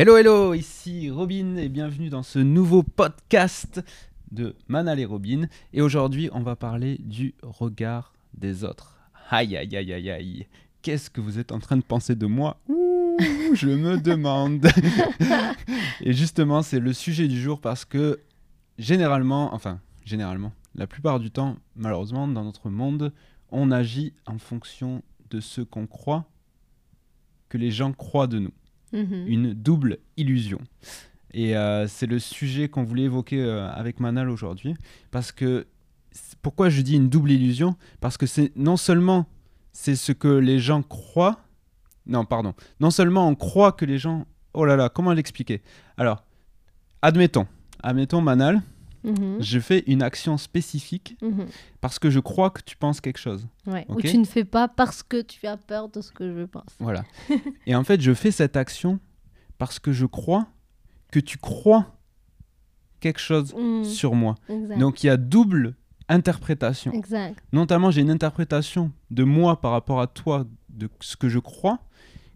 Hello, hello, ici Robin et bienvenue dans ce nouveau podcast de Manal et Robin. Et aujourd'hui, on va parler du regard des autres. Aïe, aïe, aïe, aïe, aïe. Qu'est-ce que vous êtes en train de penser de moi? Ouh, Je me demande. et justement, c'est le sujet du jour parce que généralement, enfin, généralement, la plupart du temps, malheureusement, dans notre monde, on agit en fonction de ce qu'on croit que les gens croient de nous. Mhm. Une double illusion. Et euh, c'est le sujet qu'on voulait évoquer euh, avec Manal aujourd'hui. Parce que, pourquoi je dis une double illusion? Parce que c'est non seulement c'est ce que les gens croient, non, pardon, non seulement on croit que les gens. Oh là là, comment l'expliquer? Alors, admettons, admettons Manal, Mhm. je fais une action spécifique Mhm. parce que je crois que tu penses quelque chose. Ouais. Ok. Ou tu ne fais pas parce que tu as peur de ce que je pense. Voilà. Et en fait, je fais cette action parce que je crois que tu crois quelque chose Mhm. sur moi. Exact. Donc il y a double interprétation. Exact. Notamment, j'ai une interprétation de moi par rapport à toi, de ce que je crois,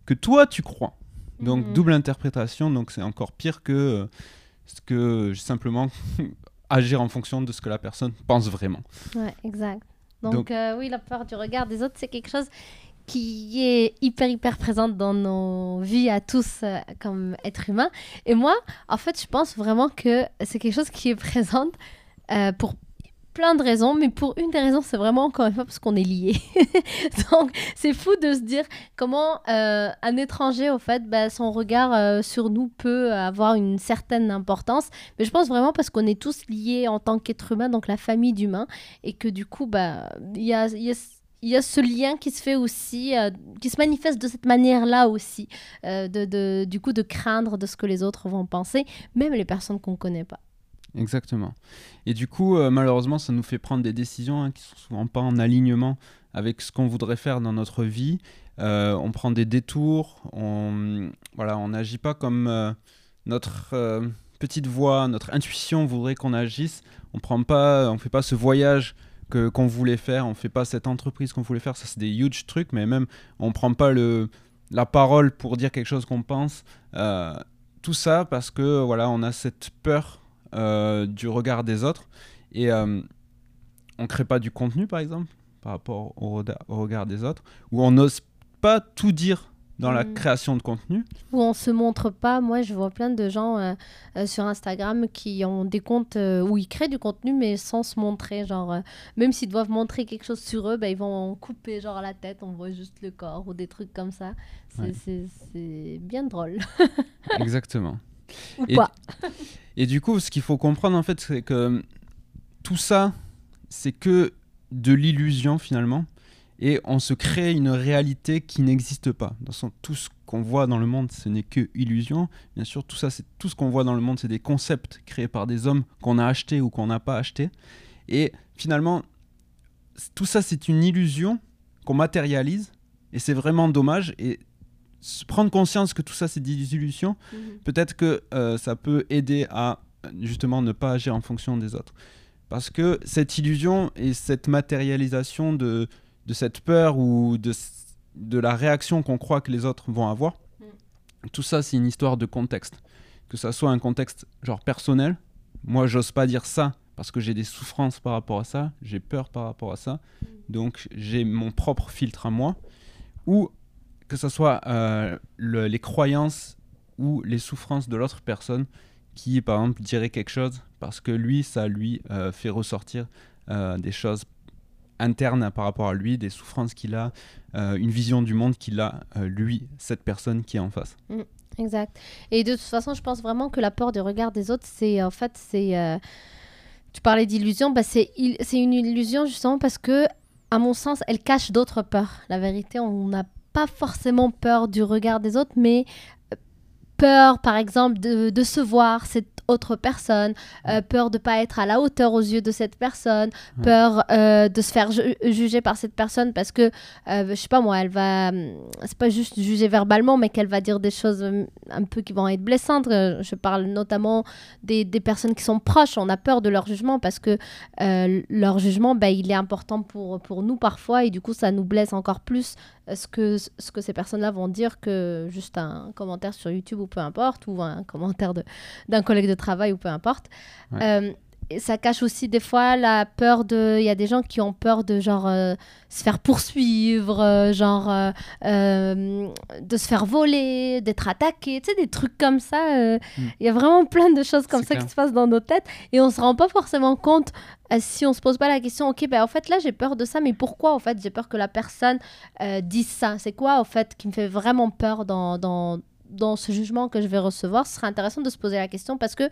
que toi tu crois. Donc Mhm. double interprétation, donc c'est encore pire que euh, ce que simplement agir en fonction de ce que la personne pense vraiment. Ouais, exact. Donc, Donc- euh, oui, la peur du regard des autres, c'est quelque chose qui est hyper, hyper présente dans nos vies à tous euh, comme êtres humains. Et moi, en fait, je pense vraiment que c'est quelque chose qui est présente euh, pour plein de raisons, mais pour une des raisons, c'est vraiment encore une fois parce qu'on est liés. Donc, c'est fou de se dire comment euh, un étranger, au fait, bah, son regard euh, sur nous peut avoir une certaine importance. Mais je pense vraiment parce qu'on est tous liés en tant qu'être humain, donc la famille d'humains, et que du coup, bah, il y a, y a- il y a ce lien qui se fait aussi, euh, qui se manifeste de cette manière-là aussi, de, de- du coup de craindre de ce que les autres vont penser, même les personnes qu'on connaît pas. Exactement. Et du coup, euh, malheureusement, ça nous fait prendre des décisions hein, qui sont souvent pas en alignement avec ce qu'on voudrait faire dans notre vie. Euh, on prend des détours, on voilà, on n'agit pas comme euh, notre petite voix, notre intuition voudrait qu'on agisse. On prend pas, on fait pas ce voyage que qu'on voulait faire, on fait pas cette entreprise qu'on voulait faire. Ça, c'est des huge trucs, mais même on prend pas le la parole pour dire quelque chose qu'on pense. Tout ça parce que voilà, on a cette peur du regard des autres et euh, on crée pas du contenu par exemple par rapport au, regard des autres ou on n'ose pas tout dire dans la Mhm. création de contenu Où on se montre pas, moi je vois plein de gens euh, euh, sur Instagram qui ont des comptes euh, où ils créent du contenu mais sans se montrer, genre euh, même s'ils doivent montrer quelque chose sur eux, bah, ils vont couper genre la tête, on voit juste le corps ou des trucs comme ça. C'est Ouais. c'est- c'est bien drôle. exactement Ou Et- pas. et du coup ce qu'il faut comprendre en fait c'est que tout ça c'est que de l'illusion finalement et on se crée une réalité qui n'existe pas. Dans sens, tout ce qu'on voit dans le monde, ce n'est que illusion. Bien sûr, tout ça, c'est tout ce qu'on voit dans le monde, c'est des concepts créés par des hommes qu'on a achetés ou qu'on n'a pas achetés. Et finalement, tout ça, c'est une illusion qu'on matérialise, et c'est vraiment dommage. Et prendre conscience que tout ça, c'est des illusions, peut-être que euh, ça peut aider à justement ne pas agir en fonction des autres. Parce que cette illusion et cette matérialisation de, de cette peur ou de, de la réaction qu'on croit que les autres vont avoir, tout ça c'est une histoire de contexte. Que ça soit un contexte genre personnel, moi j'ose pas dire ça parce que j'ai des souffrances par rapport à ça, j'ai peur par rapport à ça, donc j'ai mon propre filtre à moi, ou que ce soit euh, le- les croyances ou les souffrances de l'autre personne qui, par exemple, dirait quelque chose parce que lui, ça lui euh, fait ressortir euh, des choses internes par rapport à lui, des souffrances qu'il a, une vision du monde qu'il a, lui, cette personne qui est en face. Exact. Et de toute façon, je pense vraiment que la peur du regard des autres, c'est en fait, c'est. tu parlais d'illusion, bah, c'est une illusion justement parce que, à mon sens, elle cache d'autres peurs. La vérité, on n'a pas forcément peur du regard des autres, mais peur, par exemple, de, de se voir cette autre personne, euh, peur de pas être à la hauteur aux yeux de cette personne, Ouais. peur euh, de se faire ju- juger par cette personne parce que, euh, je sais pas moi, elle va, c'est pas juste juger verbalement, mais qu'elle va dire des choses hum, un peu qui vont être blessantes. Euh, Je parle notamment des, des personnes qui sont proches. On a peur de leur jugement parce que euh, leur jugement, bah, il est important pour, pour nous parfois et du coup, ça nous blesse encore plus euh, ce que, ce que ces personnes-là vont dire que juste un commentaire sur YouTube ou peu importe, ou un commentaire d'un collègue de travail, ou peu importe. Ouais. Euh, et ça cache aussi des fois la peur de... Il y a des gens qui ont peur de genre euh, se faire poursuivre, euh, genre euh, de se faire voler, d'être attaqué, tu sais, des trucs comme ça. euh, Il Mm. y a vraiment plein de choses comme ça clair. qui se passent dans nos têtes et on se rend pas forcément compte si on se pose pas la question, ok, ben en fait là j'ai peur de ça, mais pourquoi en fait j'ai peur que la personne dise ça? C'est quoi en fait qui me fait vraiment peur dans, dans, dans ce jugement que je vais recevoir Ce serait intéressant de se poser la question parce que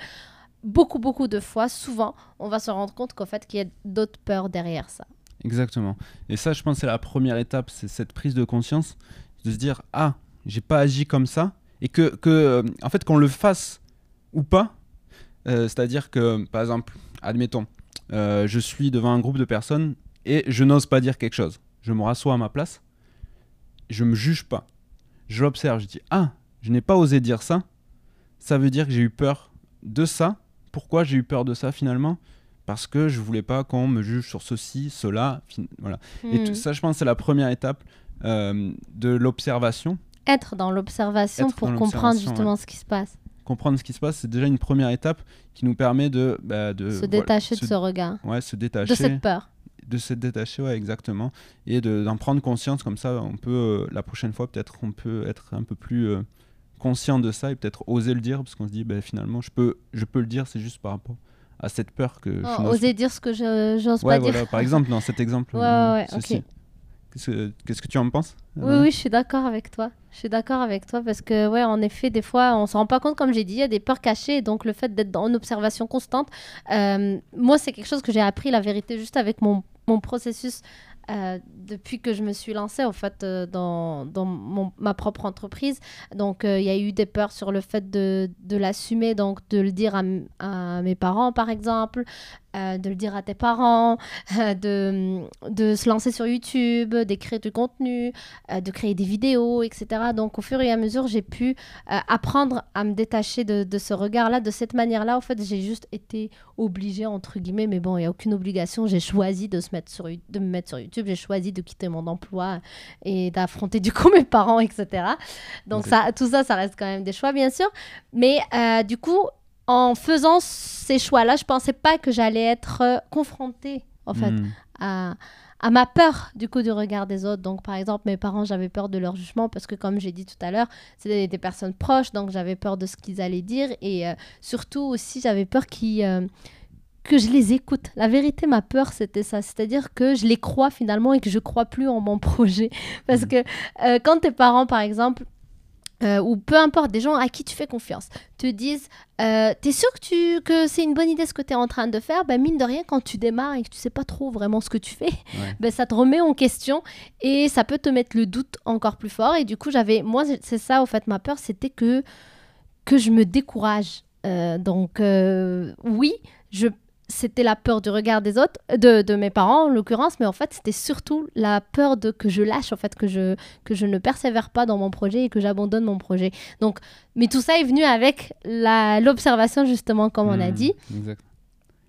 beaucoup, beaucoup de fois, souvent, on va se rendre compte qu'en fait qu'il y a d'autres peurs derrière ça. Exactement. Et ça, je pense, c'est la première étape, c'est cette prise de conscience, de se dire ah, j'ai pas agi comme ça, et que, que euh, en fait, qu'on le fasse ou pas, euh, c'est-à-dire que, par exemple, admettons, euh, je suis devant un groupe de personnes et je n'ose pas dire quelque chose. Je me rassois à ma place, je me juge pas, je l'observe, je dis ah, je n'ai pas osé dire ça, ça veut dire que j'ai eu peur de ça. Pourquoi j'ai eu peur de ça finalement? Parce que je voulais pas qu'on me juge sur ceci, cela, voilà. Et Hmm. tout ça, je pense, c'est la première étape euh, de l'observation. Être dans l'observation pour dans comprendre justement ce qui se passe. Comprendre ce qui se passe, c'est déjà une première étape qui nous permet de, bah, de se voilà, détacher se- de ce regard, ouais, se détacher, de cette peur. de se détacher, ouais, exactement, et de- d'en prendre conscience comme ça. On peut euh, la prochaine fois peut-être on peut être un peu plus euh, conscient de ça et peut-être oser le dire parce qu'on se dit bah, finalement je peux je peux le dire, c'est juste par rapport à cette peur que Oh, je n'ose oser dire ce que je j'ose Ouais, pas voilà, dire. par exemple, dans cet exemple. Ouais, euh, ouais, ok. Qu'est-ce que- tu en penses Oui, oui, je suis d'accord avec toi. Je suis d'accord avec toi parce que, ouais, en effet, des fois, on se rend pas compte, comme j'ai dit, il y a des peurs cachées. Donc, le fait d'être dans une observation constante, euh, moi, c'est quelque chose que j'ai appris, la vérité, juste avec mon, mon processus euh, depuis que je me suis lancée, en fait, euh, dans, ma propre entreprise. Donc, euh, il y a eu des peurs sur le fait de, l'assumer, donc de le dire à mes parents, par exemple, euh, de le dire à tes parents, euh, de, de se lancer sur YouTube, d'écrire du contenu, euh, de créer des vidéos, etc. Donc au fur et à mesure, j'ai pu apprendre à me détacher de, de ce regard-là, de cette manière-là. En fait, j'ai juste été obligée, entre guillemets, mais bon, il n'y a aucune obligation. J'ai choisi de, se mettre sur, de me mettre sur YouTube, j'ai choisi de quitter mon emploi et d'affronter du coup mes parents, etc. Donc ça, tout ça, ça reste quand même des choix, bien sûr. Mais du coup, en faisant ces choix-là, je pensais pas que j'allais être euh, confrontée, en fait, Hmm. à, à ma peur du coup du regard des autres. Donc par exemple, mes parents, j'avais peur de leur jugement parce que comme j'ai dit tout à l'heure, c'est des, personnes proches, donc j'avais peur de ce qu'ils allaient dire et euh, surtout aussi j'avais peur qu'ils euh, que je les écoute. La vérité, ma peur, c'était ça. C'est-à-dire que je les crois finalement et que je crois plus en mon projet. Parce Mhm. que euh, quand tes parents, par exemple, euh, ou peu importe, des gens à qui tu fais confiance, te disent euh, T'es sûr que, tu, que c'est une bonne idée ce que tu es en train de faire? Ben, Mine de rien, quand tu démarres et que tu sais pas trop vraiment ce que tu fais, Ouais. ben, ça te remet en question et ça peut te mettre le doute encore plus fort. Et du coup, j'avais, moi, c'est- ça, au fait, ma peur, c'était que, que je me décourage. Euh, donc, oui, je, c'était la peur du regard des autres, de, de mes parents en l'occurrence, mais en fait, c'était surtout la peur de que je lâche, en fait, que je, que je ne persévère pas dans mon projet et que j'abandonne mon projet. Donc, mais tout ça est venu avec l'observation, justement, comme on a Hmm, dit. Exact.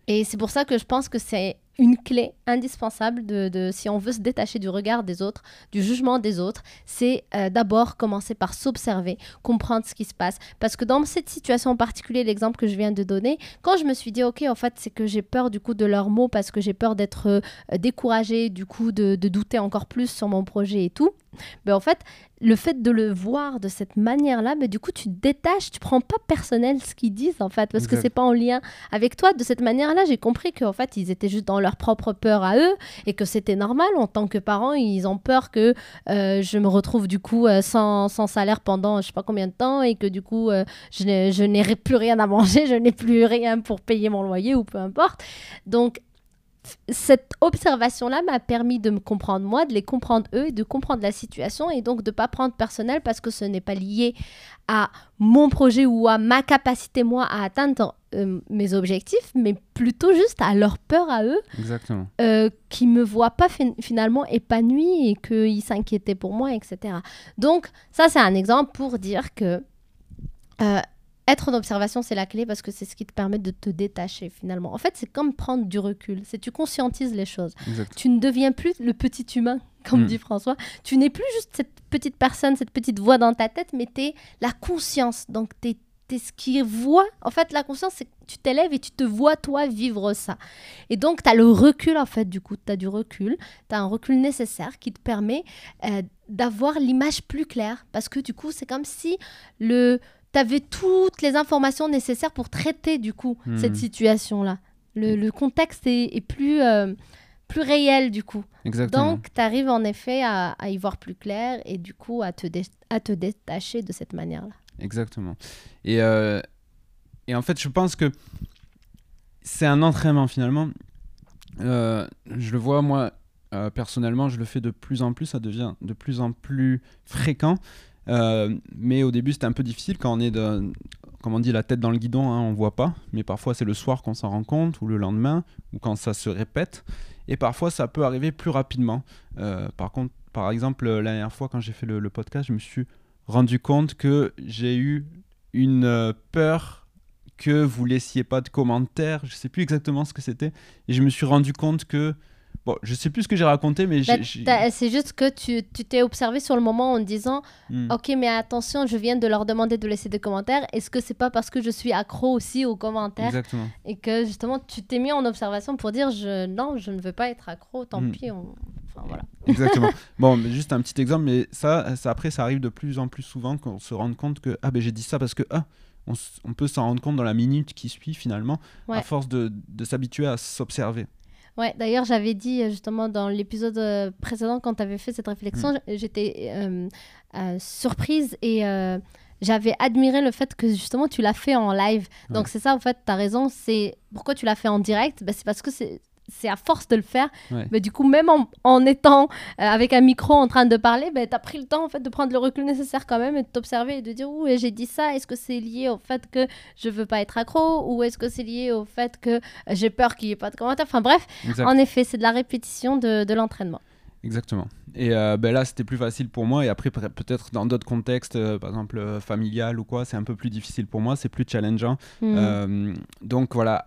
Et c'est pour ça que je pense que c'est une clé indispensable de, de- si on veut se détacher du regard des autres, du jugement des autres, c'est euh, d'abord commencer par s'observer, comprendre ce qui se passe. Parce que dans cette situation en particulier, l'exemple que je viens de donner, quand je me suis dit, ok, en fait, c'est que j'ai peur du coup de leurs mots parce que j'ai peur d'être euh, découragée, du coup de, douter encore plus sur mon projet et tout, ben en fait, le fait de le voir de cette manière-là, ben, du coup, tu te détaches, tu prends pas personnel ce qu'ils disent en fait, parce que Exact. c'est pas en lien avec toi. De cette manière-là, j'ai compris qu'en fait, ils étaient juste dans leur propre peur à eux et que c'était normal en tant que parents. Ils ont peur que euh, je me retrouve du coup euh, sans, sans salaire pendant je sais pas combien de temps et que du coup, euh, je n'ai plus rien à manger, je n'ai plus rien pour payer mon loyer ou peu importe. Donc, cette observation-là m'a permis de me comprendre moi, de les comprendre eux et de comprendre la situation et donc de pas prendre personnel parce que ce n'est pas lié à mon projet ou à ma capacité moi à atteindre euh, mes objectifs, mais plutôt juste à leur peur à eux Exactement. euh, qui me voient pas fin- finalement épanouie et qu'ils s'inquiétaient pour moi, etc. Donc ça c'est un exemple pour dire que euh, être en observation, c'est la clé parce que c'est ce qui te permet de te détacher finalement. En fait, c'est comme prendre du recul. C'est tu conscientises les choses. Exact. Tu ne deviens plus le petit humain, comme Mm. dit François. Tu n'es plus juste cette petite personne, cette petite voix dans ta tête, mais tu es la conscience. Donc, tu es, ce qui voit. En fait, la conscience, c'est que tu t'élèves et tu te vois, toi, vivre ça. Et donc, tu as le recul, en fait, du coup. Tu as du recul. Tu as un recul nécessaire qui te permet euh, d'avoir l'image plus claire. Parce que, du coup, c'est comme si le... tu avais toutes les informations nécessaires pour traiter, du coup, Mm. cette situation-là. Le, le contexte est, est plus, euh, plus réel, du coup. Exactement. Donc, tu arrives en effet à, à y voir plus clair et du coup à te, à te détacher de cette manière-là. Exactement. Et, euh, et en fait, je pense que c'est un entraînement finalement. Euh, je le vois, moi, personnellement, je le fais de plus en plus, ça devient de plus en plus fréquent. Euh, mais au début, c'était un peu difficile quand on est, de, comme on dit, la tête dans le guidon, hein, on voit pas. Mais parfois, c'est le soir qu'on s'en rend compte, ou le lendemain, ou quand ça se répète. Et parfois, ça peut arriver plus rapidement. Euh, par contre, par exemple, la dernière fois, quand j'ai fait le, le podcast, je me suis rendu compte que j'ai eu une euh, peur que vous laissiez pas de commentaires. Je sais plus exactement ce que c'était. Et je me suis rendu compte que. Bon, je sais plus ce que j'ai raconté, mais Bah, C'est juste que tu t'es observé sur le moment en disant Hmm. Ok, mais attention, je viens de leur demander de laisser des commentaires. Est-ce que c'est pas parce que je suis accro aussi aux commentaires Exactement. et que justement tu t'es mis en observation pour dire je... non, je ne veux pas être accro, tant Mm. pis. on- Enfin voilà. Exactement. bon, mais juste un petit exemple, mais ça, ça, après, ça arrive de plus en plus souvent qu'on se rende compte que ah ben j'ai dit ça parce que ah, on, peut s'en rendre compte dans la minute qui suit finalement, à force de, de s'habituer à s'observer. Ouais, d'ailleurs, j'avais dit euh, justement dans l'épisode euh, précédent, quand tu avais fait cette Mm. réflexion, j- j'étais euh, euh, surprise et euh, j'avais admiré le fait que justement tu l'as fait en live. Donc, c'est ça, en fait, tu as raison. C'est pourquoi tu l'as fait en direct? Bah, C'est parce que c'est. C'est à force de le faire, Ouais. mais du coup, même en, en étant euh, avec un micro en train de parler, bah, tu as pris le temps en fait, de prendre le recul nécessaire quand même et de t'observer et de dire Ouh, j'ai dit ça, est-ce que c'est lié au fait que je veux pas être accro ou est-ce que c'est lié au fait que j'ai peur qu'il n'y ait pas de commentaires? Enfin bref, Exact. en effet, c'est de la répétition de, de l'entraînement. Exactement. Et euh, ben là, c'était plus facile pour moi. Et après, peut- peut-être dans d'autres contextes, euh, par exemple euh, familial ou quoi, c'est un peu plus difficile pour moi. C'est plus challengeant. Euh, donc voilà,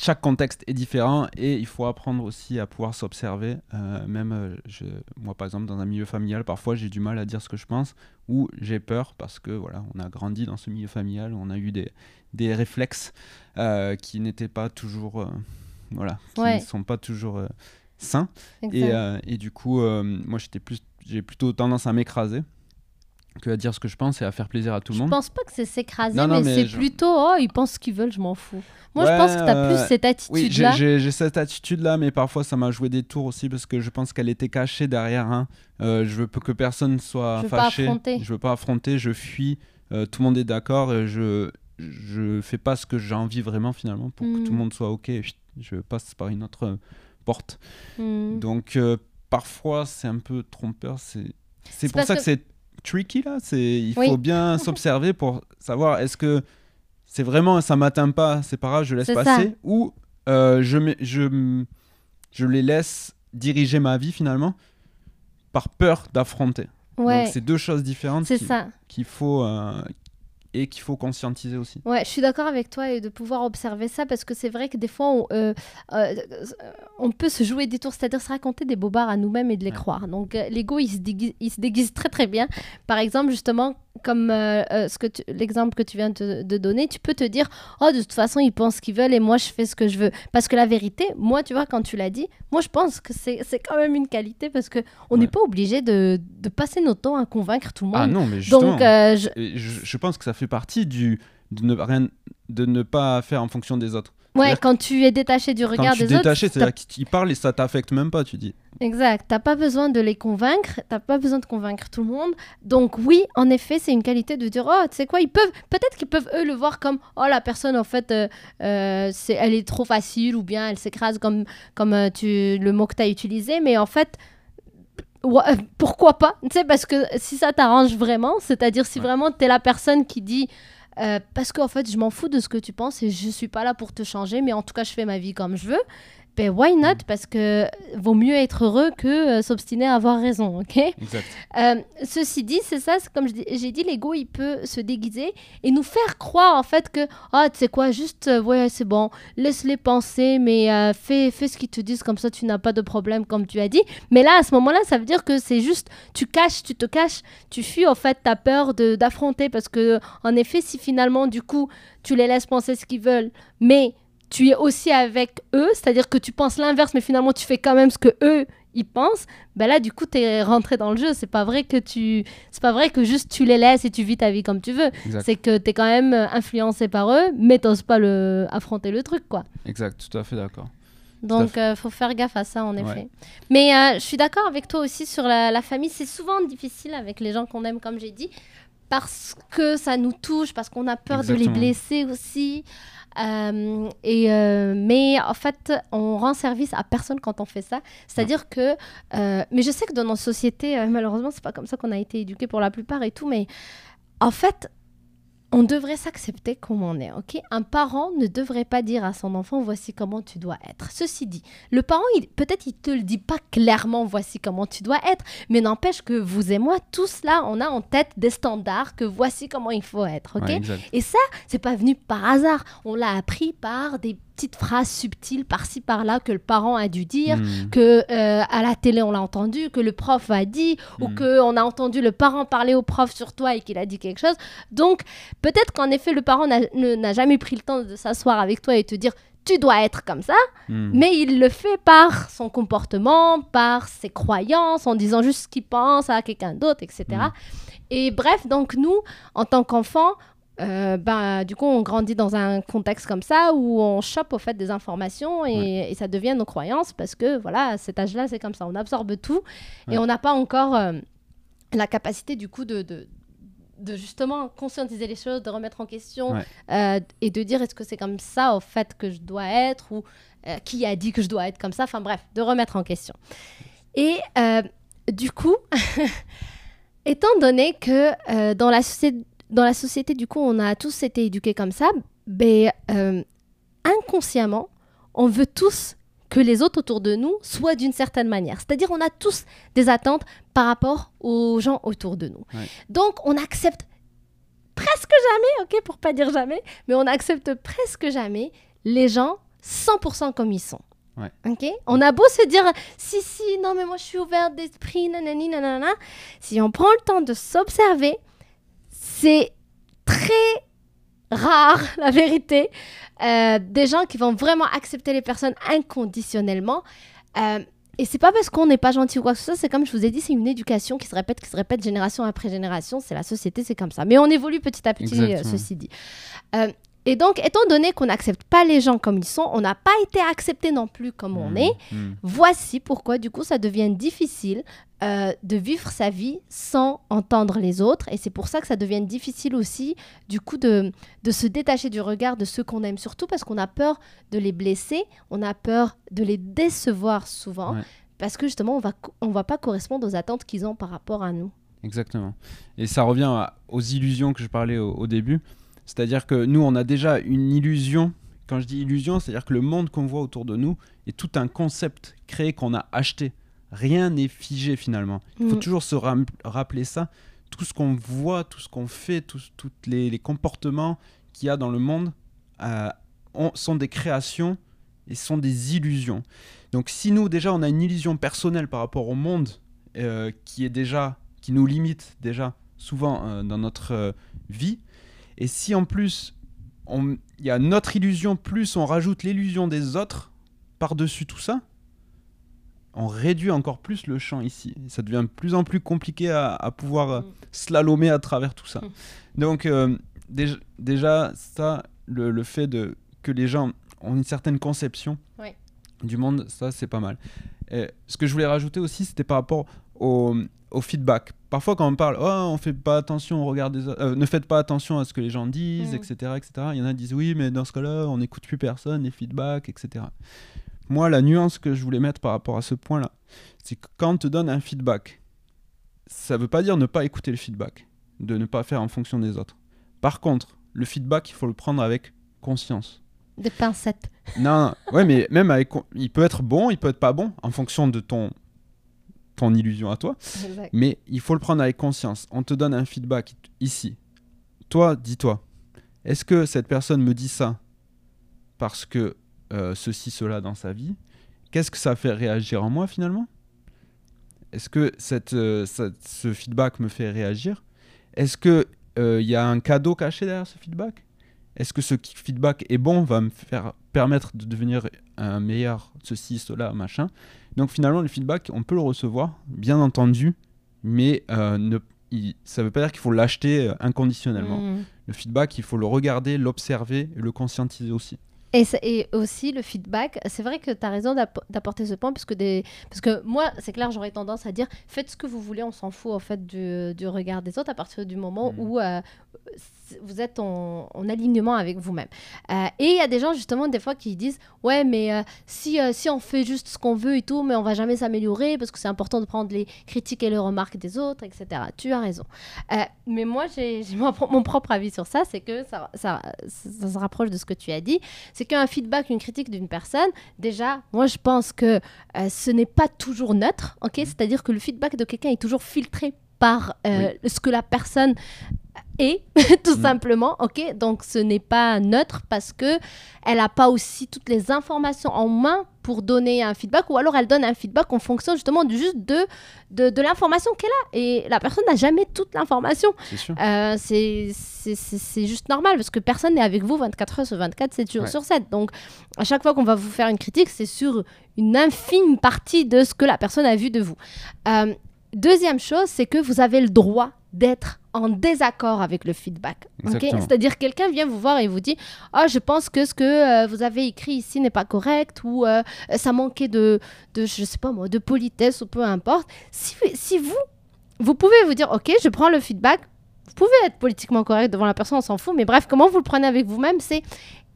chaque contexte est différent et il faut apprendre aussi à pouvoir s'observer. Euh, même euh, je- moi, par exemple, dans un milieu familial, parfois j'ai du mal à dire ce que je pense ou j'ai peur parce que voilà, on a grandi dans ce milieu familial, on a eu des, des réflexes euh, qui n'étaient pas toujours, euh, voilà, qui Ouais. ne sont pas toujours sains. Et, et du coup, moi, j'étais plus, j'ai plutôt tendance à m'écraser que à dire ce que je pense et à faire plaisir à tout le je monde. pense pas que c'est s'écraser, mais, mais c'est je- plutôt oh, ils pensent ce qu'ils veulent, je m'en fous. Moi, je pense que tu as euh, plus cette Oui, attitude-là. j'ai j'ai cette attitude-là, mais parfois ça m'a joué des tours aussi parce que je pense qu'elle était cachée derrière un. Euh, je veux que personne soit Je veux pas fâché. affronter. Je veux pas affronter, je fuis. Euh, tout le monde est d'accord. et Je je fais pas ce que j'ai envie vraiment finalement pour que tout le monde soit ok. Je passe par une autre euh, porte. Hmm. Donc euh, parfois c'est un peu trompeur. C'est c'est pour ça que, que- c'est tricky là. C'est il Oui. faut bien s'observer pour savoir est-ce que c'est vraiment ça m'atteint pas, c'est pas grave, je laisse ça. passer ou euh, je je je les laisse diriger ma vie finalement par peur d'affronter. Ouais, Donc c'est deux choses différentes qu'il faut euh, et qu'il faut conscientiser aussi. Ouais, je suis d'accord avec toi et de pouvoir observer ça parce que c'est vrai que des fois, on, euh, euh, on peut se jouer des tours, c'est-à-dire se raconter des bobards à nous-mêmes et de les Ouais. croire. Donc, euh, l'ego, il, se déguise- il se déguise très très bien. Par exemple, justement, comme euh, euh, ce que tu- l'exemple que tu viens de, de donner, tu peux te dire Oh, de toute façon, ils pensent ce qu'ils veulent et moi, je fais ce que je veux. Parce que la vérité, moi, tu vois, quand tu l'as dit, moi, je pense que c'est quand même une qualité parce qu'on n'est Ouais. pas obligé de, de passer notre temps à convaincre tout le monde. Ah non, mais justement. Donc, euh, je- je, je pense que ça fait partie du de ne rien de ne pas faire en fonction des autres. ouais, quand tu es détaché du Quand regard tu es des autres, détaché, c'est-à-dire qu'ils parlent et ça t'affecte même pas, tu dis. Exact. T'as pas besoin de les convaincre. T'as pas besoin de convaincre tout le monde. Donc oui, en effet, c'est une qualité de dire oh, tu sais quoi, ils peuvent peut-être qu'ils peuvent eux le voir comme oh la personne en fait, euh, euh, c'est elle est trop facile ou bien elle s'écrase comme comme euh, tu le mot que t'as utilisé, mais en fait. pourquoi pas? Tu sais, parce que si ça t'arrange vraiment, c'est-à-dire si Ouais. vraiment t'es la personne qui dit euh, parce qu'en fait, je m'en fous de ce que tu penses et je suis pas là pour te changer, mais en tout cas, je fais ma vie comme je veux ben why not? Parce que vaut mieux être heureux que euh, s'obstiner à avoir raison, ok? Exact. Euh, Ceci dit, c'est ça, comme j'ai dit, l'ego, il peut se déguiser et nous faire croire en fait que, ah, tu sais quoi, juste, euh, ouais, c'est bon, laisse-les penser, mais euh, fais, fais ce qu'ils te disent, comme ça tu n'as pas de problème, comme tu as dit. Mais là, à ce moment-là, ça veut dire que c'est juste, tu caches, tu te caches, tu fuis en fait ta peur de- d'affronter parce que, en effet, si finalement, du coup, tu les laisses penser ce qu'ils veulent, mais tu es aussi avec eux, c'est-à-dire que tu penses l'inverse, mais finalement tu fais quand même ce que eux ils pensent, ben là du coup tu es rentré dans le jeu. C'est pas vrai que tu, c'est pas vrai que juste tu les laisses et tu vis ta vie comme tu veux. C'est que tu es quand même euh, influencé par eux, mais t'oses pas le affronter le truc quoi. Exact, tout à fait d'accord. Donc fait. euh, faut faire gaffe à ça en Ouais. effet. Mais euh, je suis d'accord avec toi aussi sur la, la famille. C'est souvent difficile avec les gens qu'on aime, comme j'ai dit, parce que ça nous touche, parce qu'on a peur de les blesser aussi. Euh, et euh, mais en fait, on rend service à personne quand on fait ça. C'est-à-dire que, euh, mais je sais que dans nos sociétés, malheureusement, c'est pas comme ça qu'on a été éduqués pour la plupart et tout. Mais en fait, on devrait s'accepter comme on est, ok? Un parent ne devrait pas dire à son enfant voici comment tu dois être. Ceci dit, le parent, il- peut-être il te le dit pas clairement voici comment tu dois être, mais n'empêche que vous et moi, tous là, on a en tête des standards que voici comment il faut être, ok? Ouais. Et ça, c'est pas venu par hasard. On l'a appris par des petites phrases subtiles par-ci par-là que le parent a dû dire, Hmm. que euh, à la télé on l'a entendu, que le prof a dit, ou Mm. que on a entendu le parent parler au prof sur toi et qu'il a dit quelque chose. Donc peut-être qu'en effet le parent n'a jamais pris le temps de s'asseoir avec toi et te dire tu dois être comme ça, Hmm. mais il le fait par son comportement, par ses croyances, en disant juste ce qu'il pense à quelqu'un d'autre, etc. Mm. Et bref, donc nous, en tant qu'enfants, euh, ben, du coup, on grandit dans un contexte comme ça où on chope au fait des informations et, et ça devient nos croyances parce que voilà, à cet âge-là, c'est comme ça, on absorbe tout Ouais. et on n'a pas encore euh, la capacité du coup de, de, de justement conscientiser les choses, de remettre en question Ouais. euh, et de dire est-ce que c'est comme ça au fait que je dois être ou qui a dit que je dois être comme ça, enfin bref, de remettre en question. Et du coup, étant donné que dans, la société, dans la société, du coup, on a tous été éduqués comme ça, ben, euh, inconsciemment, on veut tous que les autres autour de nous soient d'une certaine manière. C'est-à-dire, on a tous des attentes par rapport aux gens autour de nous. Ouais. Donc, on accepte presque jamais, ok, pour pas dire jamais, mais on accepte presque jamais les gens 100% comme ils sont. Ouais. Ok? On a beau se dire si, si, non, mais moi je suis ouverte d'esprit, nanani, nanana. Si on prend le temps de s'observer, c'est très rare, la vérité, euh, des gens qui vont vraiment accepter les personnes inconditionnellement. Euh, et c'est pas parce qu'on n'est pas gentil ou quoi que ce soit, c'est comme je vous ai dit, c'est une éducation qui se répète, qui se répète génération après génération. C'est la société, c'est comme ça. Mais on évolue petit à petit, euh, ceci dit. Euh, et donc, étant donné qu'on n'accepte pas les gens comme ils sont, on n'a pas été accepté non plus comme on Hmm. est. Hmm. Voici pourquoi, du coup, ça devient difficile euh, de vivre sa vie sans entendre les autres. Et c'est pour ça que ça devient difficile aussi, du coup, de, de se détacher du regard de ceux qu'on aime. Surtout parce qu'on a peur de les blesser, on a peur de les décevoir souvent. Ouais. Parce que justement, on va, on va pas correspondre aux attentes qu'ils ont par rapport à nous. Exactement. Et ça revient à- aux illusions que je parlais au, au début. C'est-à-dire que nous, on a déjà une illusion. Quand je dis illusion, c'est-à-dire que le monde qu'on voit autour de nous est tout un concept créé qu'on a acheté. Rien n'est figé finalement. Il faut Mm. toujours se rappeler ça. Tout ce qu'on voit, tout ce qu'on fait, tous les, les comportements qu'il y a dans le monde euh, ont- sont des créations et sont des illusions. Donc si nous déjà on a une illusion personnelle par rapport au monde euh, qui est déjà qui nous limite déjà souvent euh, dans notre vie et si en plus il y a notre illusion plus on rajoute l'illusion des autres par-dessus tout ça on réduit encore plus le champ ici ça devient de plus en plus compliqué à, à pouvoir euh, Mm. slalomer à travers tout ça Mm. donc euh, déjà, déjà ça le, le fait de que les gens ont une certaine conception Ouais. du monde ça c'est pas mal et ce que je voulais rajouter aussi, c'était par rapport au, au feedback. Parfois, quand on parle, oh, on fait pas attention, on regarde des euh, ne faites pas attention à ce que les gens disent, Mm. etc., etc. Il y en a qui disent, oui, mais dans ce cas-là, on n'écoute plus personne, les feedbacks, etc. Moi, la nuance que je voulais mettre par rapport à ce point-là, c'est que quand on te donne un feedback, ça veut pas dire ne pas écouter le feedback, de ne pas faire en fonction des autres. Par contre, le feedback, il faut le prendre avec conscience. Des pincettes. Non, non, ouais, mais même avec, il peut être bon, il peut être pas bon en fonction de ton ton illusion à toi. Exact. Mais il faut le prendre avec conscience. On te donne un feedback ici. Toi, dis-toi, est-ce que cette personne me dit ça parce que euh, ceci, cela dans sa vie? Qu'est-ce que ça fait réagir en moi finalement? Est-ce que cette, euh, cette- ce feedback me fait réagir? Est-ce qu'il il y a un cadeau caché derrière ce feedback? Est-ce que ce feedback est bon, va me faire permettre de devenir un meilleur ceci, cela, machin Donc finalement, le feedback, on peut le recevoir, bien entendu, mais euh, ne, il- ça ne veut pas dire qu'il faut l'acheter euh, inconditionnellement. Mm. Le feedback, il faut le regarder, l'observer et le conscientiser aussi. Et, aussi le feedback, c'est vrai que tu as raison d'app- d'apporter ce point, parce que, des, parce que moi, c'est clair, j'aurais tendance à dire faites ce que vous voulez, on s'en fout en fait du, du regard des autres à partir du moment Mhm. où euh, vous êtes en, en alignement avec vous-même. Euh, et il y a des gens justement des fois qui disent ouais, mais euh, si, si on fait juste ce qu'on veut et tout, mais on va jamais s'améliorer parce que c'est important de prendre les critiques et les remarques des autres, etc. Tu as raison. Mais moi, j'ai mon, pro- mon propre avis sur ça, c'est que ça, ça, ça se rapproche de ce que tu as dit c'est qu'un feedback, une critique d'une personne, déjà, moi je pense que euh, ce n'est pas toujours neutre, ok? C'est-à-dire que le feedback de quelqu'un est toujours filtré par euh, ce que la personne est, tout Mm. simplement, ok Donc ce n'est pas neutre parce que elle n'a pas aussi toutes les informations en main pour donner un feedback, ou alors elle donne un feedback en fonction justement du, juste de, de, de l'information qu'elle a. Et la personne n'a jamais toute l'information. C'est. Euh, juste normal parce que personne n'est avec vous 24 heures sur 24, 7 jours Ouais. sur 7. Donc, à chaque fois qu'on va vous faire une critique, c'est sur une infime partie de ce que la personne a vu de vous. Euh, deuxième chose, c'est que vous avez le droit d'être en désaccord avec le feedback. C'est-à-dire quelqu'un vient vous voir et vous dit Ah, je pense que ce que euh, vous avez écrit ici n'est pas correct ou euh, ça manquait de, de, je sais pas moi, de politesse ou peu importe. Si, si vous, vous pouvez vous dire Ok, je prends le feedback, vous pouvez être politiquement correct devant la personne, on s'en fout, mais bref, comment vous le prenez avec vous-même, c'est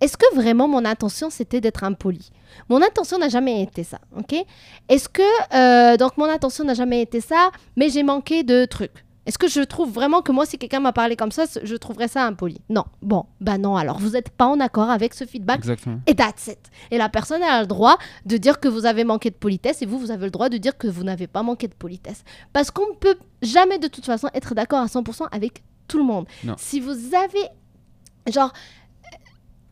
est-ce que vraiment mon intention c'était d'être impoli? Mon intention n'a jamais été ça, ok? Est-ce que euh, donc mon intention n'a jamais été ça, mais j'ai manqué de trucs? Est-ce que je trouve vraiment que moi, si quelqu'un m'a parlé comme ça, je trouverais ça impoli? Non. Bon, bah non, alors vous n'êtes pas en accord avec ce feedback Exactement. et that's it. Et la personne a le droit de dire que vous avez manqué de politesse et vous, vous avez le droit de dire que vous n'avez pas manqué de politesse. Parce qu'on ne peut jamais de toute façon être d'accord à 100% avec tout le monde. Non. Si vous avez, genre,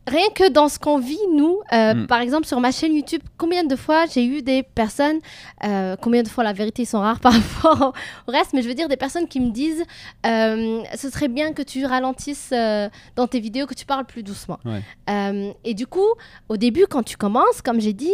rien que dans ce qu'on vit, nous, euh, Mm. par exemple sur ma chaîne YouTube, combien de fois j'ai eu des personnes, euh, combien de fois la vérité ils sont rares par rapport au reste, mais je veux dire des personnes qui me disent, euh, ce serait bien que tu ralentisses dans tes vidéos, que tu parles plus doucement. Ouais. Et du coup, au début, quand tu commences, comme j'ai dit,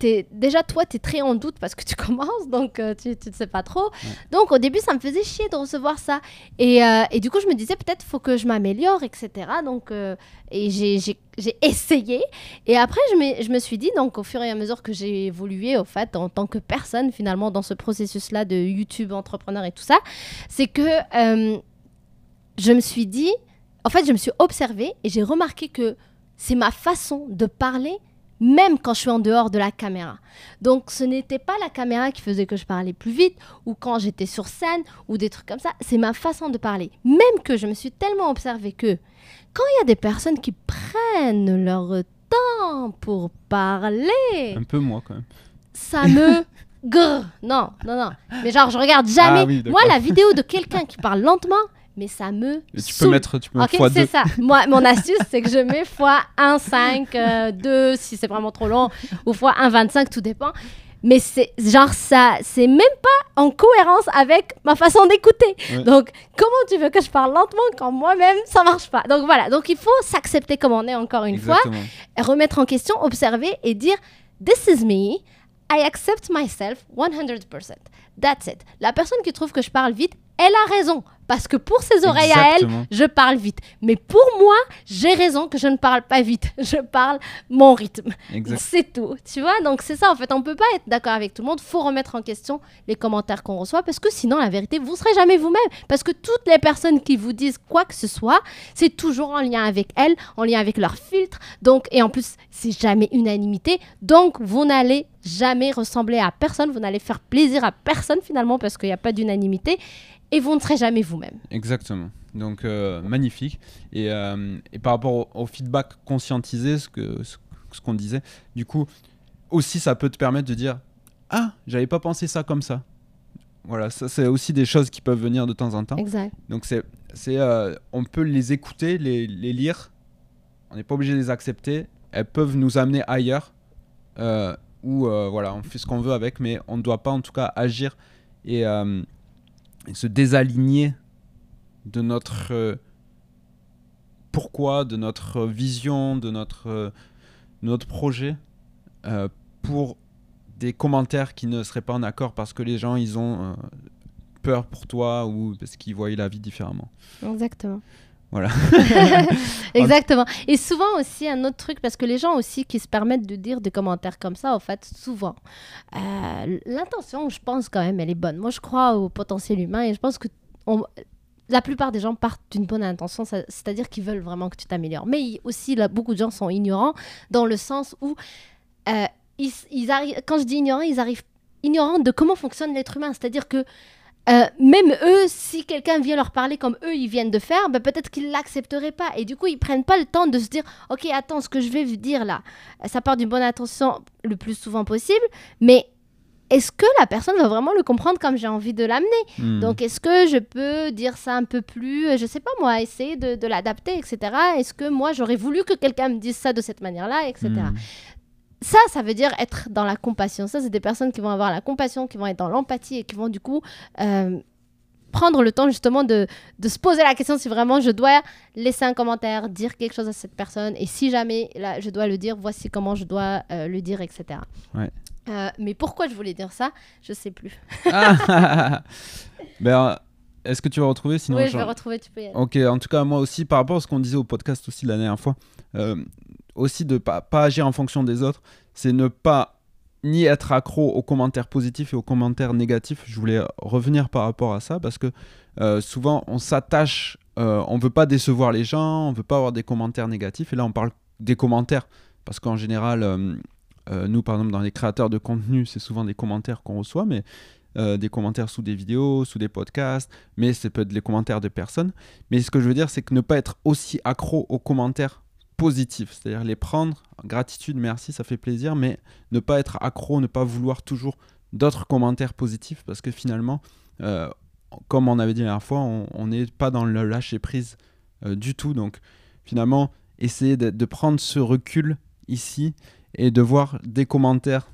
déjà toi, tu es très en doute parce que tu commences, donc euh, tu ne sais pas trop. Donc au début, ça me faisait chier de recevoir ça. Et, euh, et du coup, je me disais peut-être faut que je m'améliore, etc. Donc, euh, et j'ai- essayé. Et après, je me, je me suis dit, donc au fur et à mesure que j'ai évolué, au fait, en tant que personne, finalement, dans ce processus-là de YouTube, entrepreneur et tout ça, c'est que je me suis dit, en fait, je me suis observée et j'ai remarqué que c'est ma façon de parler même quand je suis en dehors de la caméra. Donc ce n'était pas la caméra qui faisait que je parlais plus vite ou quand j'étais sur scène ou des trucs comme ça, c'est ma façon de parler. Même que je me suis tellement observée que quand il y a des personnes qui prennent leur temps pour parler, Un peu moi quand même. ça me grrr. Non, non, non. Mais genre je regarde jamais Ah oui, moi la vidéo de quelqu'un qui parle lentement, mais ça me tu peux saoule. mettre, tu peux mettre Ok, fois c'est ça. Moi, mon astuce, c'est que je mets fois 1, 5, euh, 2, si c'est vraiment trop long, ou fois 1, 25, tout dépend. Mais c'est genre ça, c'est même pas en cohérence avec ma façon d'écouter. Ouais. Donc, comment tu veux que je parle lentement quand moi-même ça marche pas? Donc voilà, donc il faut s'accepter comme on est encore une fois, remettre en question, observer et dire This is me, I accept myself 100%. That's it. La personne qui trouve que je parle vite, elle a raison. Parce que pour ses oreilles à elle, je parle vite. Mais pour moi, j'ai raison que je ne parle pas vite. Je parle mon rythme. C'est tout. Tu vois Donc c'est ça, en fait. On peut pas être d'accord avec tout le monde. faut remettre en question les commentaires qu'on reçoit. Parce que sinon, la vérité, vous serez jamais vous-même. Parce que toutes les personnes qui vous disent quoi que ce soit, c'est toujours en lien avec elles, en lien avec leur filtre. Donc, et en plus, c'est jamais unanimité. Donc, vous n'allez jamais ressembler à personne. Vous n'allez faire plaisir à personne finalement parce qu'il n'y a pas d'unanimité. Et vous ne serez jamais vous-même. Exactement. Donc euh, magnifique. Et, euh, et par rapport au, au feedback conscientisé, ce que ce, ce qu'on disait, du coup, aussi ça peut te permettre de dire ah j'avais pas pensé ça comme ça. Voilà, ça c'est aussi des choses qui peuvent venir de temps en temps. Exact. Donc c'est, c'est, euh, on peut les écouter, les, les lire. On n'est pas obligé de les accepter. Elles peuvent nous amener ailleurs. où voilà, on fait ce qu'on veut avec, mais on ne doit pas en tout cas agir et, et se désaligner de notre euh, pourquoi, de notre vision, de notre, euh, notre projet euh, pour des commentaires qui ne seraient pas en accord parce que les gens ils ont peur pour toi ou parce qu'ils voient la vie différemment. Exactement. Voilà. Exactement. Et souvent aussi, un autre truc, parce que les gens aussi qui se permettent de dire des commentaires comme ça, en fait, souvent, euh, l'intention, je pense quand même, elle est bonne. Moi, je crois au potentiel humain et je pense que on- la plupart des gens partent d'une bonne intention, c'est-à-dire qu'ils veulent vraiment que tu t'améliores. Mais aussi, là, beaucoup de gens sont ignorants dans le sens où euh, ils arrivent, quand je dis ignorants, ils arrivent ignorants de comment fonctionne l'être humain. C'est-à-dire que euh, même eux, si quelqu'un vient leur parler comme eux, ils viennent de faire, ben peut-être qu'ils l'accepteraient pas. Et du coup, ils prennent pas le temps de se dire, ok, attends, ce que je vais vous dire là, ça part d'une bonne intention le plus souvent possible, mais est-ce que la personne va vraiment le comprendre comme j'ai envie de l'amener Hmm. Donc, est-ce que je peux dire ça un peu plus, euh, je sais pas moi, essayer de, de l'adapter, etc. Est-ce que moi, j'aurais voulu que quelqu'un me dise ça de cette manière-là, etc. Hmm. Ça, ça veut dire être dans la compassion. Ça, c'est des personnes qui vont avoir la compassion, qui vont être dans l'empathie et qui vont du coup euh, prendre le temps justement de, de se poser la question si vraiment je dois laisser un commentaire, dire quelque chose à cette personne et si jamais là, je dois le dire, voici comment je dois euh, le dire, etc. Ouais. Euh, mais pourquoi je voulais dire ça, je sais plus. Ah ben, euh, est-ce que tu vas retrouver sinon oui, je vais retrouver, tu peux y aller. Ok, en tout cas, moi aussi, par rapport à ce qu'on disait au podcast aussi la dernière fois, euh, aussi de pas, pas agir en fonction des autres, c'est ne pas ni être accro aux commentaires positifs et aux commentaires négatifs. Je voulais revenir par rapport à ça parce que euh, souvent on s'attache, euh, on veut pas décevoir les gens, on veut pas avoir des commentaires négatifs. Et là, on parle des commentaires parce qu'en général, euh, euh, nous, par exemple, dans les créateurs de contenu, c'est souvent des commentaires qu'on reçoit, mais des commentaires sous des vidéos, sous des podcasts, mais c'est peut être les commentaires de personnes. Mais ce que je veux dire, c'est que ne pas être aussi accro aux commentaires c'est-à-dire les prendre, gratitude, merci, ça fait plaisir, mais ne pas être accro, ne pas vouloir toujours d'autres commentaires positifs, parce que finalement, euh, comme on avait dit la dernière fois, on n'est pas dans le lâcher prise euh, du tout. Donc finalement, essayer de, de prendre ce recul ici et de voir des commentaires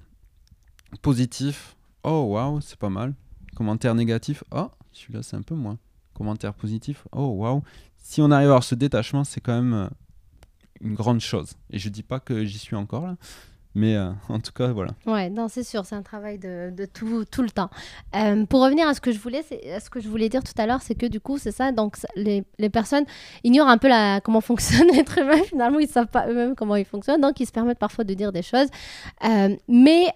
positifs. Oh waouh, c'est pas mal. Commentaires négatifs. Oh, celui-là c'est un peu moins. Commentaires positifs. Oh waouh. Si on arrive à avoir ce détachement, c'est quand même euh, une grande chose. Et je dis pas que j'y suis encore là, mais euh, en tout cas voilà. Ouais, non, c'est sûr, c'est un travail de, tout, tout le temps. Euh, pour revenir à ce que je voulais, à ce que je voulais dire tout à l'heure, c'est que du coup, c'est ça. Donc, les, les personnes ignorent un peu la, comment fonctionne l'être humain. Finalement, ils savent pas eux-mêmes comment il fonctionne, donc ils se permettent parfois de dire des choses. Euh, mais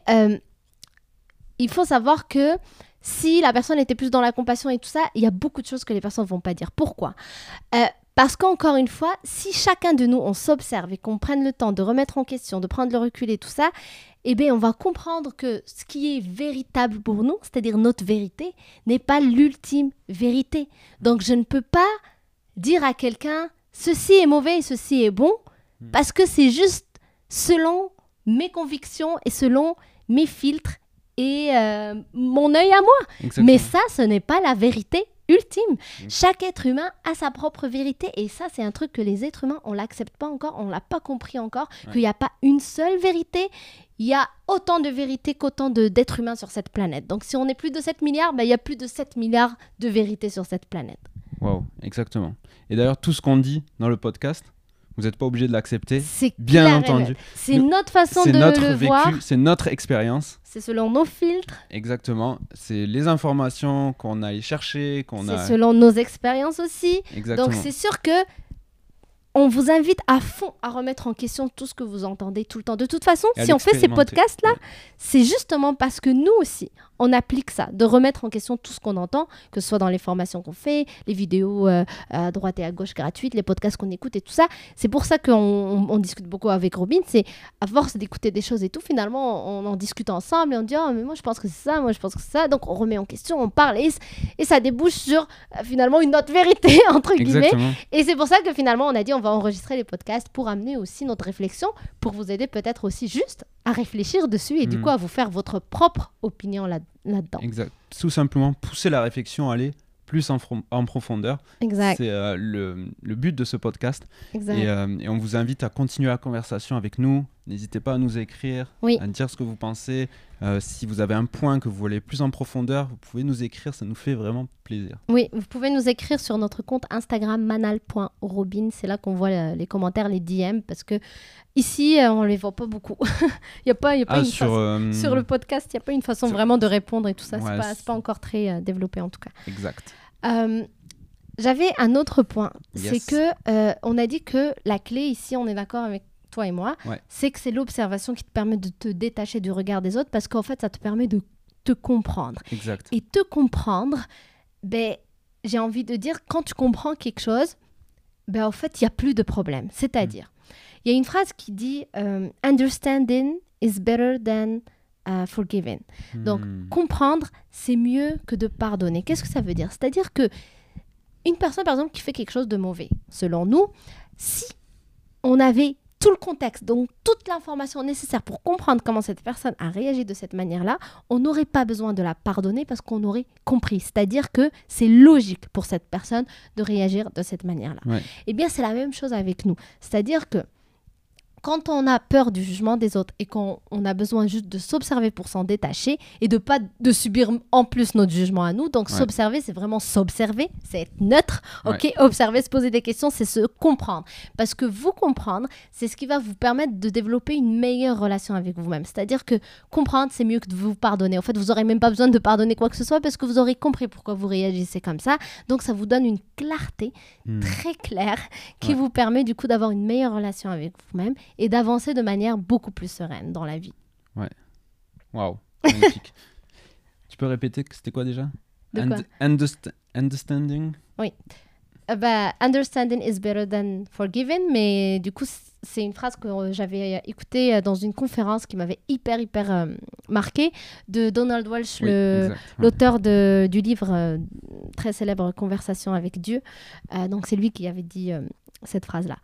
il faut savoir que si la personne était plus dans la compassion et tout ça, il y a beaucoup de choses que les personnes vont pas dire. Pourquoi? Parce qu'encore une fois, si chacun de nous, on s'observe et qu'on prenne le temps de remettre en question, de prendre le recul et tout ça, eh bien, on va comprendre que ce qui est véritable pour nous, c'est-à-dire notre vérité, n'est pas l'ultime vérité. Donc, je ne peux pas dire à quelqu'un ceci est mauvais et ceci est bon, parce que c'est juste selon mes convictions et selon mes filtres et euh, mon œil à moi. Exactement. Mais ça, ce n'est pas la vérité ultime. Chaque être humain a sa propre vérité et ça, c'est un truc que les êtres humains, on l'accepte pas encore, on l'a pas compris encore, Ouais. qu'il n'y a pas une seule vérité. Il y a autant de vérités qu'autant d'êtres humains sur cette planète. Donc si on est plus de 7 milliards, ben, il y a plus de 7 milliards de vérités sur cette planète. Waouh, exactement. Et d'ailleurs, tout ce qu'on dit dans le podcast, vous n'êtes pas obligé de l'accepter. C'est Bien clair entendu. C'est notre façon C'est de notre le voir. vécu, c'est notre expérience. C'est selon nos filtres. Exactement. C'est les informations qu'on a chercher, qu'on C'est a. selon nos expériences aussi. Exactement. Donc c'est sûr que on vous invite à fond à remettre en question tout ce que vous entendez tout le temps. De toute façon, à si on fait ces podcasts-là, Ouais. c'est justement parce que nous aussi, on applique ça, de remettre en question tout ce qu'on entend, que ce soit dans les formations qu'on fait, les vidéos euh, à droite et à gauche gratuites, les podcasts qu'on écoute et tout ça. C'est pour ça qu'on on- on discute beaucoup avec Robin. C'est à force d'écouter des choses et tout, finalement, on en discute ensemble et on dit Oh, mais moi je pense que c'est ça, moi je pense que c'est ça. Donc on remet en question, on parle et, et ça débouche sur euh, finalement une autre vérité, entre guillemets. Exactement. Et c'est pour ça que finalement, on a dit on va enregistrer les podcasts pour amener aussi notre réflexion, pour vous aider peut-être aussi juste à réfléchir dessus et du Mm. coup à vous faire votre propre opinion là- là-dedans. Exact. Tout simplement pousser la réflexion à aller plus en, fro- en profondeur. exact, C'est euh, le, le but de ce podcast. exact. Et, euh, et on vous invite à continuer la conversation avec nous. N'hésitez pas à nous écrire, Oui. à dire ce que vous pensez. Euh, si vous avez un point que vous voulez plus en profondeur, vous pouvez nous écrire. Ça nous fait vraiment plaisir. Oui, vous pouvez nous écrire sur notre compte Instagram manal.robin. C'est là qu'on voit euh, les commentaires, les DM, parce que ici, euh, on les voit pas beaucoup. Il n'y a pas, y a pas Ah, une sur, façon- euh, sur le podcast, il n'y a pas une façon sur- vraiment de répondre et tout ça. Ouais, c'est pas, encore très développé en tout cas. Exact. J'avais un autre point, c'est que on a dit que la clé ici, on est d'accord avec toi et moi, Ouais. c'est que c'est l'observation qui te permet de te détacher du regard des autres parce qu'en fait, ça te permet de te comprendre. Exact. Et te comprendre, ben, j'ai envie de dire, quand tu comprends quelque chose, ben, en fait, il n'y a plus de problème. C'est-à-dire, il y a une phrase qui dit euh, Understanding is better than uh, forgiving. Donc, Hmm. comprendre, c'est mieux que de pardonner. Qu'est-ce que ça veut dire? C'est-à-dire que une personne, par exemple, qui fait quelque chose de mauvais, selon nous, si on avait tout le contexte, donc toute l'information nécessaire pour comprendre comment cette personne a réagi de cette manière-là, on n'aurait pas besoin de la pardonner parce qu'on aurait compris. C'est-à-dire que c'est logique pour cette personne de réagir de cette manière-là. Ouais. Eh bien, c'est la même chose avec nous. C'est-à-dire que quand on a peur du jugement des autres et qu'on on a besoin juste de s'observer pour s'en détacher et de pas de subir en plus notre jugement à nous. Donc Ouais. s'observer, c'est vraiment s'observer, c'est être neutre. Ouais. Ok, observer, se poser des questions, c'est se comprendre. Parce que vous comprendre, c'est ce qui va vous permettre de développer une meilleure relation avec vous-même. C'est-à-dire que comprendre, c'est mieux que de vous pardonner. En fait, vous aurez même pas besoin de pardonner quoi que ce soit parce que vous aurez compris pourquoi vous réagissez comme ça. Donc ça vous donne une clarté Hmm. très clair qui Ouais. vous permet du coup d'avoir une meilleure relation avec vous-même et d'avancer de manière beaucoup plus sereine dans la vie. Waouh. Magnifique. tu peux répéter que c'était quoi déjà? De quoi? Und- underst- Understanding? Euh, bah, understanding is better than forgiving, mais du coup, c'est une phrase que euh, j'avais euh, écoutée euh, dans une conférence qui m'avait hyper, hyper euh, marqué de Donald Walsh, Oui. Ouais. l'auteur du livre très célèbre Conversation avec Dieu. Donc, c'est lui qui avait dit cette phrase-là.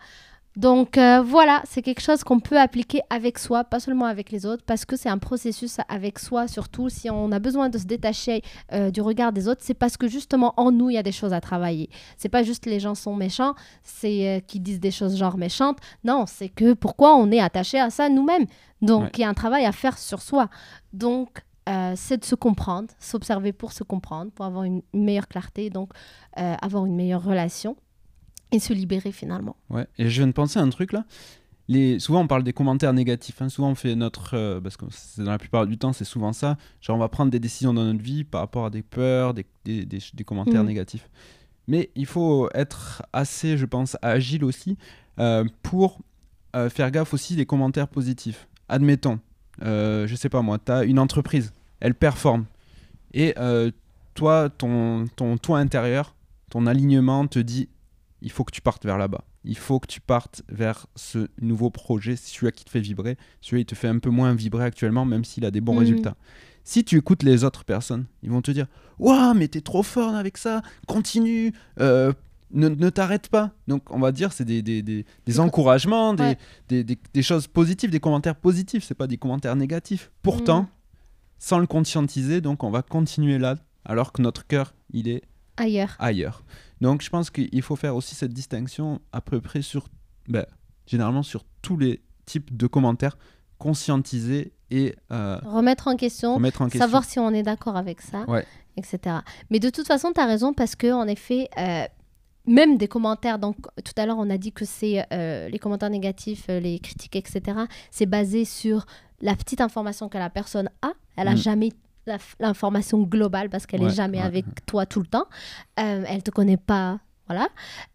Donc euh, voilà, c'est quelque chose qu'on peut appliquer avec soi, pas seulement avec les autres, parce que c'est un processus avec soi, surtout si on a besoin de se détacher euh, du regard des autres, c'est parce que justement en nous, il y a des choses à travailler. C'est pas juste les gens sont méchants, c'est euh, qui disent des choses genre méchantes. Non, c'est que pourquoi on est attaché à ça nous-mêmes. Donc Ouais. il y a un travail à faire sur soi. Donc euh, c'est de se comprendre, s'observer pour se comprendre, pour avoir une, une meilleure clarté, donc euh, avoir une meilleure relation et se libérer finalement. Ouais, et je viens de penser à un truc là. Les... Souvent on parle des commentaires négatifs. hein. Souvent on fait notre. euh, parce que dans la plupart du temps c'est souvent ça. Genre on va prendre des décisions dans notre vie par rapport à des peurs, des, des, des- des commentaires Mhm. négatifs. Mais il faut être assez, je pense, agile aussi euh, pour euh, faire gaffe aussi des commentaires positifs. Admettons, je sais pas moi, tu as une entreprise, elle performe. Et toi, ton, ton toi intérieur, ton alignement te dit il faut que tu partes vers là-bas. Il faut que tu partes vers ce nouveau projet, celui-là qui te fait vibrer. Celui-là, il te fait un peu moins vibrer actuellement, même s'il a des bons Mhm. résultats. Si tu écoutes les autres personnes, ils vont te dire Waouh, mais t'es trop fort avec ça, continue, euh, ne, ne t'arrête pas. Donc, on va dire, c'est des, des, des- des Des co- encouragements, des, Ouais. des, des- des choses positives, des commentaires positifs, c'est pas des commentaires négatifs. Pourtant, Mhm. sans le conscientiser, donc on va continuer là, alors que notre cœur, il est Ailleurs. ailleurs. Donc je pense qu'il faut faire aussi cette distinction à peu près sur, ben, généralement sur tous les types de commentaires, conscientiser et euh, Remettre en question, remettre en question. savoir si on est d'accord avec ça, Ouais. etc. Mais de toute façon, tu as raison parce que en effet, euh, même des commentaires, donc tout à l'heure on a dit que c'est euh, les commentaires négatifs, les critiques, etc. C'est basé sur la petite information que la personne a. Elle a Mm. jamais l'information globale parce qu'elle Ouais, est jamais ouais, avec toi tout le temps. Euh, elle te connaît pas, voilà.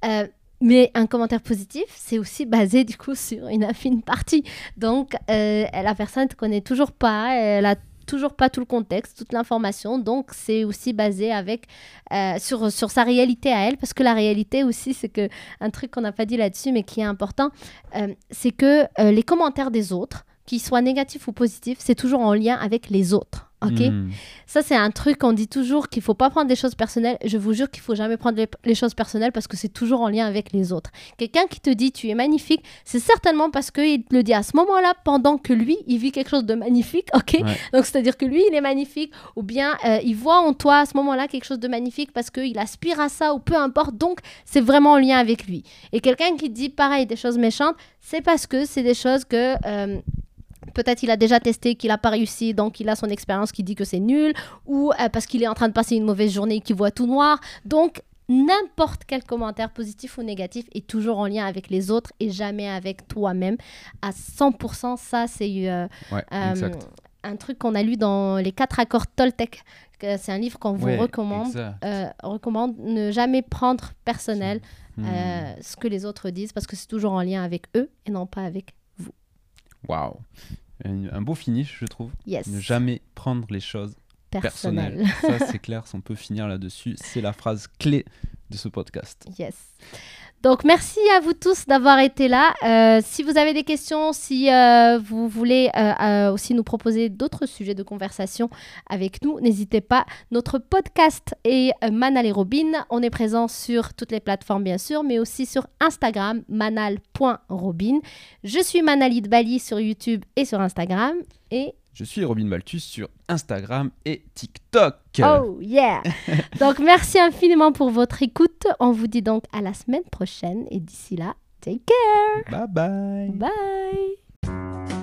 Euh, Mais un commentaire positif, c'est aussi basé du coup sur une infime partie. Donc euh, la personne ne connaît toujours pas, elle a toujours pas tout le contexte, toute l'information. Donc, c'est aussi basé avec, euh, sur, sur sa réalité à elle. Parce que la réalité aussi, c'est que un truc qu'on n'a pas dit là-dessus, mais qui est important, euh, c'est que euh, les commentaires des autres, qu'ils soient négatifs ou positifs, c'est toujours en lien avec les autres. Ok Hmm. Ça, c'est un truc qu'on dit toujours qu'il faut pas prendre des choses personnelles. Je vous jure qu'il faut jamais prendre les, les choses personnelles parce que c'est toujours en lien avec les autres. Quelqu'un qui te dit tu es magnifique, c'est certainement parce qu'il te le dit à ce moment-là pendant que lui, il vit quelque chose de magnifique. Ok? Ouais. Donc, c'est-à-dire que lui, il est magnifique ou bien euh, il voit en toi à ce moment-là quelque chose de magnifique parce qu'il aspire à ça ou peu importe. Donc, c'est vraiment en lien avec lui. Et quelqu'un qui dit pareil des choses méchantes, c'est parce que c'est des choses que. euh, Peut-être il a déjà testé, qu'il n'a pas réussi, donc il a son expérience qui dit que c'est nul, ou euh, parce qu'il est en train de passer une mauvaise journée et qu'il voit tout noir. Donc, n'importe quel commentaire positif ou négatif est toujours en lien avec les autres et jamais avec toi-même. À 100%, ça, c'est euh, Ouais, euh, un truc qu'on a lu dans les quatre accords Toltec. C'est un livre qu'on vous Ouais, recommande. recommande ne jamais prendre personnel Hmm. ce que les autres disent parce que c'est toujours en lien avec eux et non pas avec Waouh. Un, un beau finish, je trouve. yes Ne jamais prendre les choses personnel. personnelles. Ça, c'est clair, si on peut finir là-dessus. C'est la phrase clé de ce podcast. Yes. Donc, merci à vous tous d'avoir été là. Euh, si vous avez des questions, si euh, vous voulez euh, aussi nous proposer d'autres sujets de conversation avec nous, n'hésitez pas. Notre podcast est Manal et Robin. On est présent sur toutes les plateformes, bien sûr, mais aussi sur Instagram, manal.robin. Je suis Manalid Bali sur YouTube et sur Instagram. Et Je suis Robin Baltus sur Instagram et TikTok. oh yeah! donc, merci infiniment pour votre écoute. On vous dit donc à la semaine prochaine. Et d'ici là, take care! Bye bye. Bye